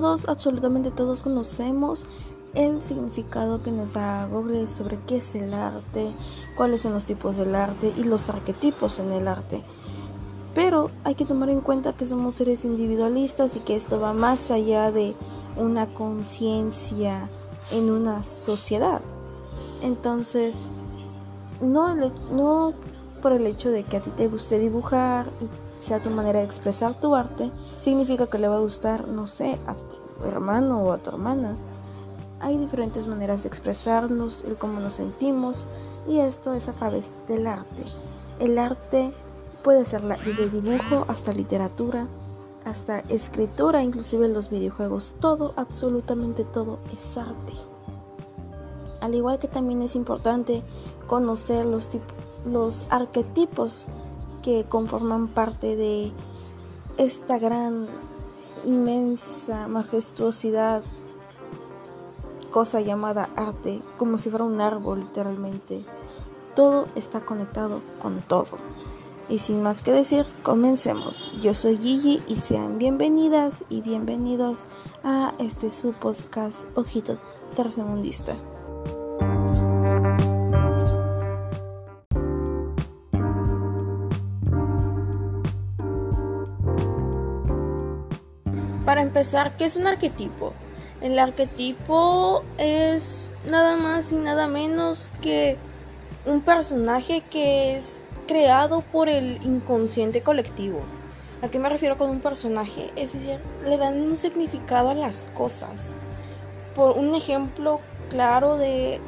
todos, absolutamente todos conocemos el significado que nos da Google sobre qué es el arte, cuáles son los tipos del arte y los arquetipos en el arte. Pero hay que tomar en cuenta que somos seres individualistas y que esto va más allá de una conciencia en una sociedad. Entonces, no, no por el hecho de que a ti te guste dibujar y sea tu manera de expresar tu arte, significa que le va a gustar, no sé, a tu hermano o a tu hermana. Hay diferentes maneras de expresarnos, el cómo nos sentimos, y esto es a través del arte. El arte puede ser desde dibujo hasta literatura, hasta escritura, inclusive los videojuegos. Todo, absolutamente todo es arte. Al igual que también es importante conocer los, los arquetipos que conforman parte de esta gran, inmensa majestuosidad cosa llamada arte, como si fuera un árbol literalmente. Todo está conectado con todo. Y sin más que decir, comencemos. Yo soy Gigi y sean bienvenidas y bienvenidos a este su podcast Ojito Tercermundista. Empezar, ¿qué es un arquetipo? El arquetipo es nada más y nada menos que un personaje que es creado por el inconsciente colectivo. ¿A qué me refiero con un personaje? Es decir, le dan un significado a las cosas. Por un ejemplo claro de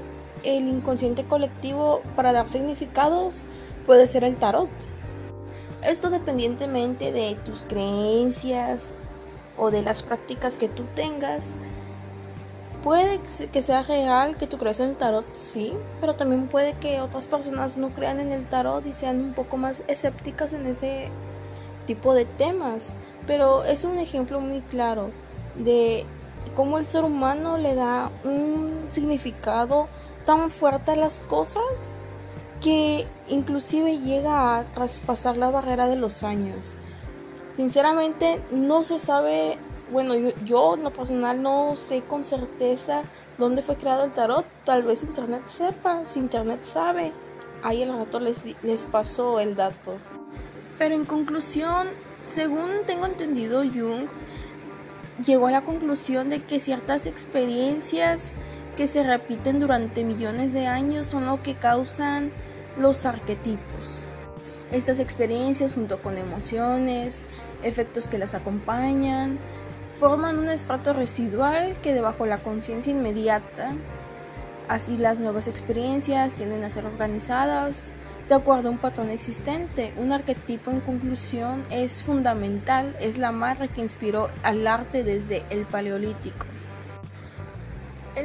el inconsciente colectivo para dar significados puede ser el tarot. Esto dependientemente de tus creencias o de las prácticas que tú tengas, Puede que sea real que tú creas en el tarot, sí, pero también puede que otras personas no crean en el tarot y sean un poco más escépticas en ese tipo de temas. Pero es un ejemplo muy claro de cómo el ser humano le da un significado tan fuerte a las cosas que inclusive llega a traspasar la barrera de los años. Sinceramente no se sabe bueno, yo, en lo personal no sé con certeza dónde fue creado el tarot. Tal vez Internet sepa. Si Internet sabe, ahí el rato les, les pasó el dato. Pero en conclusión, según tengo entendido, Jung llegó a la conclusión de que ciertas experiencias que se repiten durante millones de años son lo que causan los arquetipos. Estas experiencias junto con emociones, efectos que las acompañan, forman un estrato residual que debajo la conciencia inmediata. Así las nuevas experiencias tienden a ser organizadas de acuerdo a un patrón existente. Un arquetipo en conclusión es fundamental, es la marca que inspiró al arte desde el paleolítico.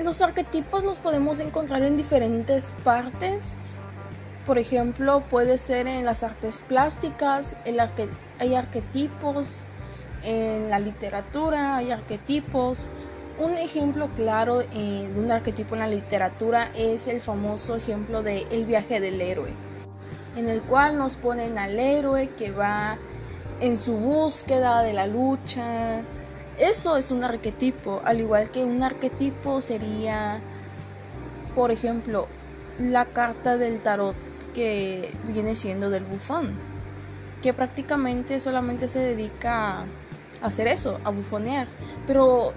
Los arquetipos los podemos encontrar en diferentes partes. Por ejemplo, puede ser en las artes plásticas, hay arquetipos en la literatura hay arquetipos. Un ejemplo claro eh, de un arquetipo en la literatura es el famoso ejemplo de El viaje del héroe, en el cual nos ponen al héroe que va en su búsqueda de la lucha. Eso es un arquetipo, al igual que un arquetipo sería, por ejemplo, la carta del tarot que viene siendo del bufón, que prácticamente solamente se dedica a hacer eso, a bufonear. Pero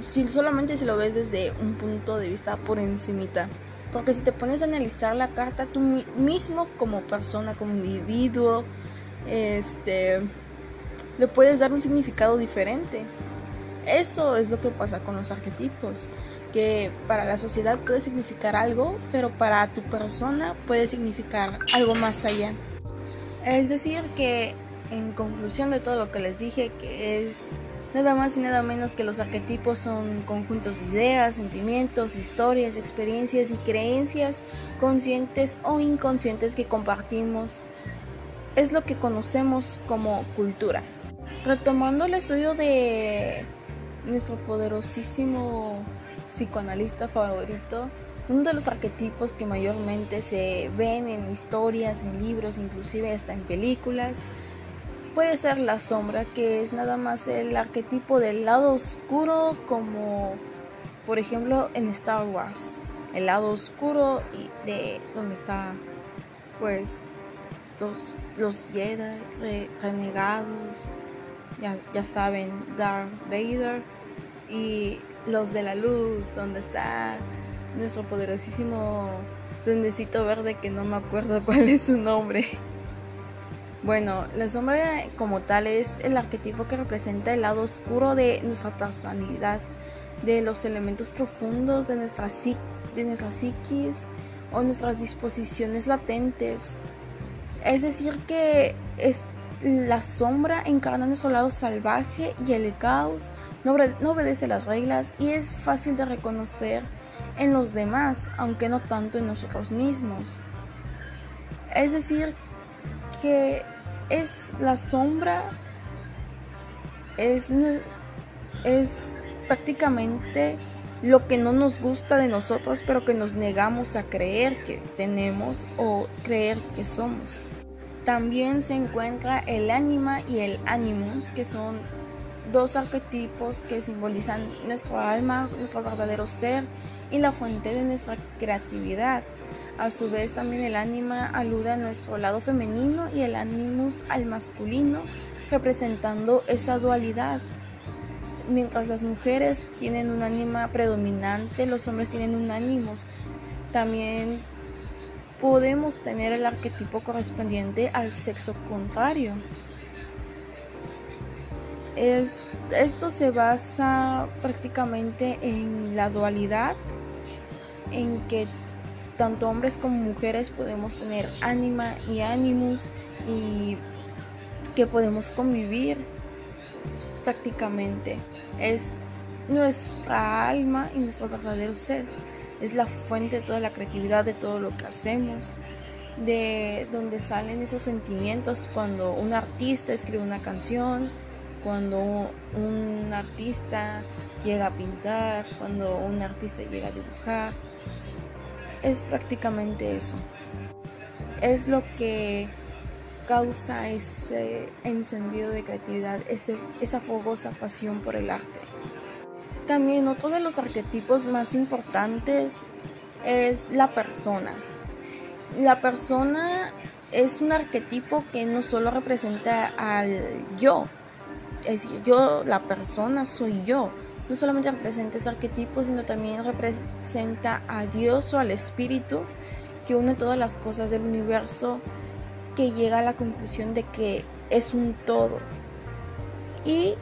si solamente si lo ves desde un punto de vista por encimita. Porque si te pones a analizar la carta tú mismo como persona, como individuo, este le puedes dar un significado diferente. Eso es lo que pasa con los arquetipos, que para la sociedad puede significar algo, pero para tu persona puede significar algo más allá. Es decir, que en conclusión de todo lo que les dije, que es nada más y nada menos que los arquetipos son conjuntos de ideas, sentimientos, historias, experiencias y creencias conscientes o inconscientes que compartimos. Es lo que conocemos como cultura. Retomando el estudio de nuestro poderosísimo psicoanalista favorito, uno de los arquetipos que mayormente se ven en historias, en libros, inclusive hasta en películas, puede ser la sombra, que es nada más el arquetipo del lado oscuro, como por ejemplo en Star Wars, el lado oscuro de donde está pues los, los Jedi renegados, ya, ya saben, Darth Vader y los de la luz, donde está nuestro poderosísimo duendecito verde que no me acuerdo cuál es su nombre. Bueno, la sombra como tal es el arquetipo que representa el lado oscuro de nuestra personalidad, de los elementos profundos de nuestra, de nuestra psiquis o nuestras disposiciones latentes. Es decir, que es, la sombra encarna nuestro lado salvaje y el caos no, no obedece las reglas y es fácil de reconocer en los demás, aunque no tanto en nosotros mismos. Es decir, que es la sombra, es, es prácticamente lo que no nos gusta de nosotros, pero que nos negamos a creer que tenemos o creer que somos. También se encuentra el ánima y el animus, que son dos arquetipos que simbolizan nuestro alma, nuestro verdadero ser y la fuente de nuestra creatividad. A su vez también el ánima alude a nuestro lado femenino y el animus al masculino, representando esa dualidad. Mientras las mujeres tienen un ánima predominante, los hombres tienen un ánimos. También podemos tener el arquetipo correspondiente al sexo contrario. Es, esto se basa prácticamente en la dualidad, en que tanto hombres como mujeres podemos tener ánima y ánimos y que podemos convivir prácticamente. Es nuestra alma y nuestro verdadero ser es la fuente de toda la creatividad, de todo lo que hacemos, de donde salen esos sentimientos cuando un artista escribe una canción, cuando un artista llega a pintar, cuando un artista llega a dibujar. Es prácticamente eso. Es lo que causa ese encendido de creatividad, esa fogosa pasión por el arte. También otro de los arquetipos más importantes es la persona. La persona es un arquetipo que no solo representa al yo, es decir, yo, la persona soy yo. No solamente representa ese arquetipo, sino también representa a Dios o al Espíritu que une todas las cosas del universo, que llega a la conclusión de que es un todo y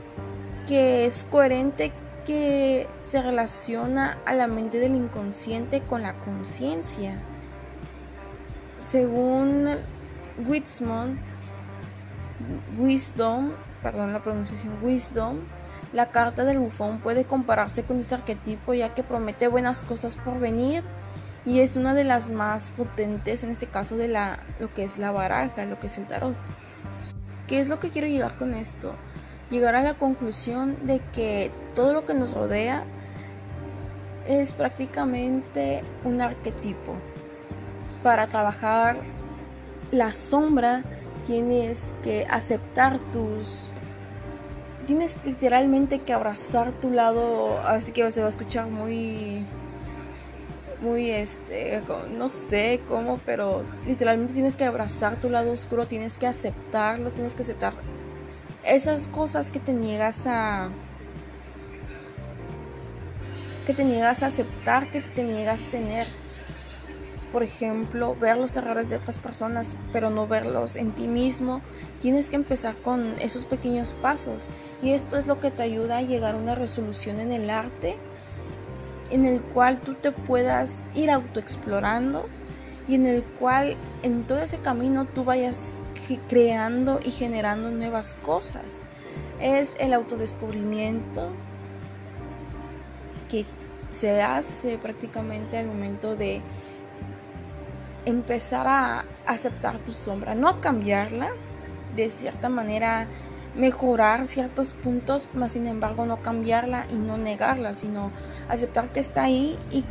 que es coherente que se relaciona a la mente del inconsciente con la conciencia. Según Wisdom, Wisdom, perdón la pronunciación, Wisdom, la carta del bufón puede compararse con este arquetipo ya que promete buenas cosas por venir y es una de las más potentes en este caso de la lo que es la baraja, lo que es el tarot. ¿Qué es lo que quiero llegar con esto? Llegar a la conclusión de que todo lo que nos rodea es prácticamente un arquetipo. Para trabajar la sombra tienes que aceptar tus... Tienes literalmente que abrazar tu lado, así que se va a escuchar muy muy este, no sé cómo, pero literalmente tienes que abrazar tu lado oscuro, tienes que aceptarlo, tienes que aceptar esas cosas que te niegas a que te niegas a aceptar, que te niegas a tener. Por ejemplo, ver los errores de otras personas, pero no verlos en ti mismo. Tienes que empezar con esos pequeños pasos. Y esto es lo que te ayuda a llegar a una resolución en el arte, en el cual tú te puedas ir autoexplorando y en el cual en todo ese camino tú vayas creando y generando nuevas cosas. Es el autodescubrimiento que se hace prácticamente al momento de empezar a aceptar tu sombra, no cambiarla, de cierta manera mejorar ciertos puntos, más sin embargo no cambiarla y no negarla, sino aceptar que está ahí y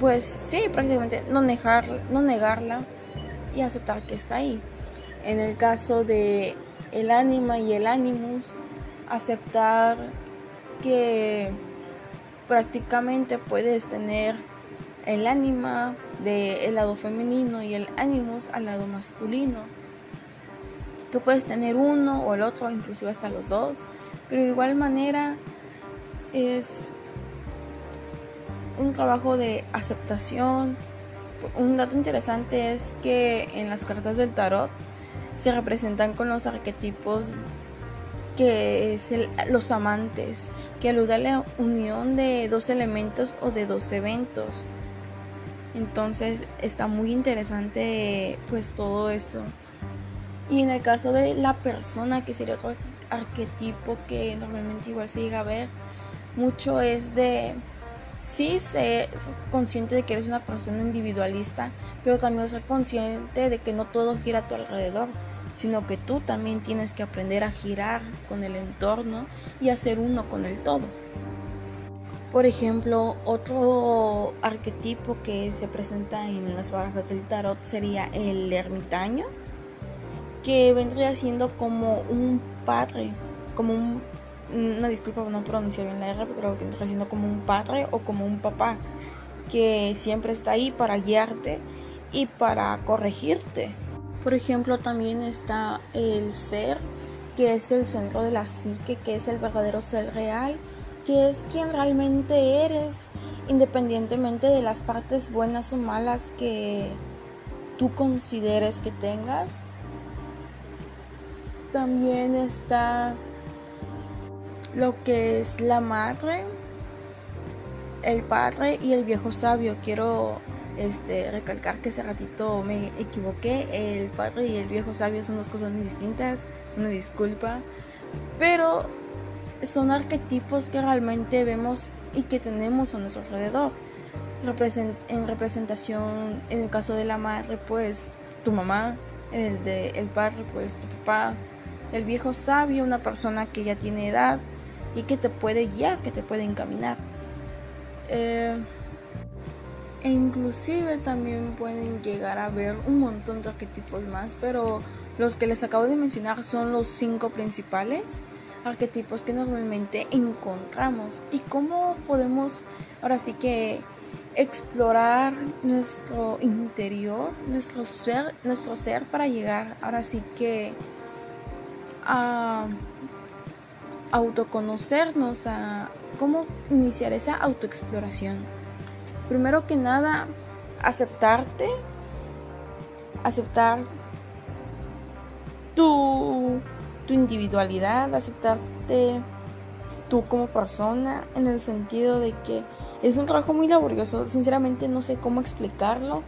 pues sí, prácticamente no, negar, no negarla y aceptar que está ahí. En el caso de el ánima y el animus, aceptar que prácticamente puedes tener el ánima del lado femenino y el animus al lado masculino. Tú puedes tener uno o el otro, inclusive hasta los dos, pero de igual manera es un trabajo de aceptación. Un dato interesante es que en las cartas del tarot se representan con los arquetipos que es los amantes, que alude a la unión de dos elementos o de dos eventos. Entonces está muy interesante pues todo eso. Y en el caso de la persona, que sería otro arquetipo que normalmente igual se llega a ver, mucho es de, sí, ser consciente de que eres una persona individualista, pero también ser consciente de que no todo gira a tu alrededor, sino que tú también tienes que aprender a girar con el entorno y hacer uno con el todo. Por ejemplo, otro arquetipo que se presenta en las barajas del tarot sería el ermitaño que vendría siendo como un padre, como un, una disculpa por no pronunciar bien la R, pero que vendría siendo como un padre o como un papá que siempre está ahí para guiarte y para corregirte. Por ejemplo, también está el ser, que es el centro de la psique, que es el verdadero ser real, que es quien realmente eres, independientemente de las partes buenas o malas que tú consideres que tengas. También está lo que es la madre, el padre y el viejo sabio. Quiero este, recalcar que ese ratito me equivoqué. El padre y el viejo sabio son dos cosas muy distintas. Una disculpa. Pero son arquetipos que realmente vemos y que tenemos a nuestro alrededor. en representación, en el caso de la madre, pues tu mamá. En el de el padre, pues tu papá el viejo sabio, una persona que ya tiene edad y que te puede guiar, que te puede encaminar. Eh, e inclusive también pueden llegar a ver un montón de arquetipos más, pero los que les acabo de mencionar son los cinco principales arquetipos que normalmente encontramos. ¿Y cómo podemos ahora sí que explorar nuestro interior, nuestro ser, nuestro ser para llegar ahora sí que a autoconocernos, a cómo iniciar esa autoexploración. Primero que nada, aceptarte, aceptar tu, tu individualidad, aceptarte tú como persona, en el sentido de que es un trabajo muy laborioso, sinceramente no sé cómo explicarlo.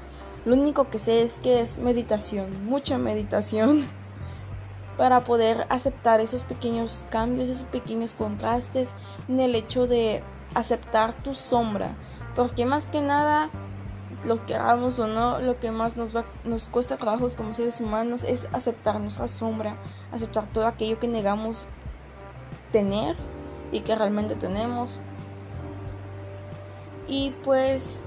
Lo único que sé es que es meditación, mucha meditación. para poder aceptar esos pequeños cambios, esos pequeños contrastes en el hecho de aceptar tu sombra. Porque más que nada, lo que hagamos o no, lo que más nos, va, nos cuesta trabajo como seres humanos es aceptar nuestra sombra, aceptar todo aquello que negamos tener y que realmente tenemos. Y pues,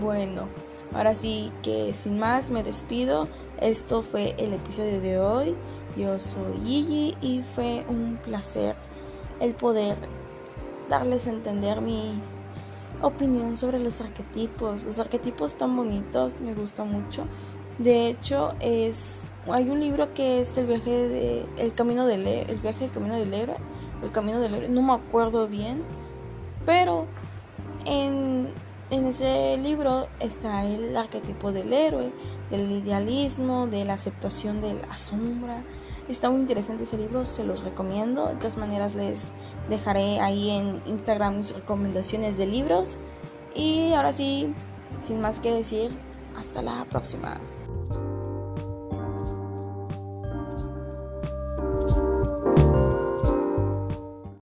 bueno, ahora sí que sin más me despido. Esto fue el episodio de hoy. Yo soy Gigi y fue un placer el poder darles a entender mi opinión sobre los arquetipos. Los arquetipos tan bonitos, me gusta mucho. De hecho, es hay un libro que es el viaje de el camino del el viaje del camino del héroe, el camino del héroe, no me acuerdo bien, pero en en ese libro está el arquetipo del héroe, del idealismo, de la aceptación de la sombra, Está muy interesante ese libro, se los recomiendo. De todas maneras les dejaré ahí en Instagram mis recomendaciones de libros. Y ahora sí, sin más que decir, hasta la próxima.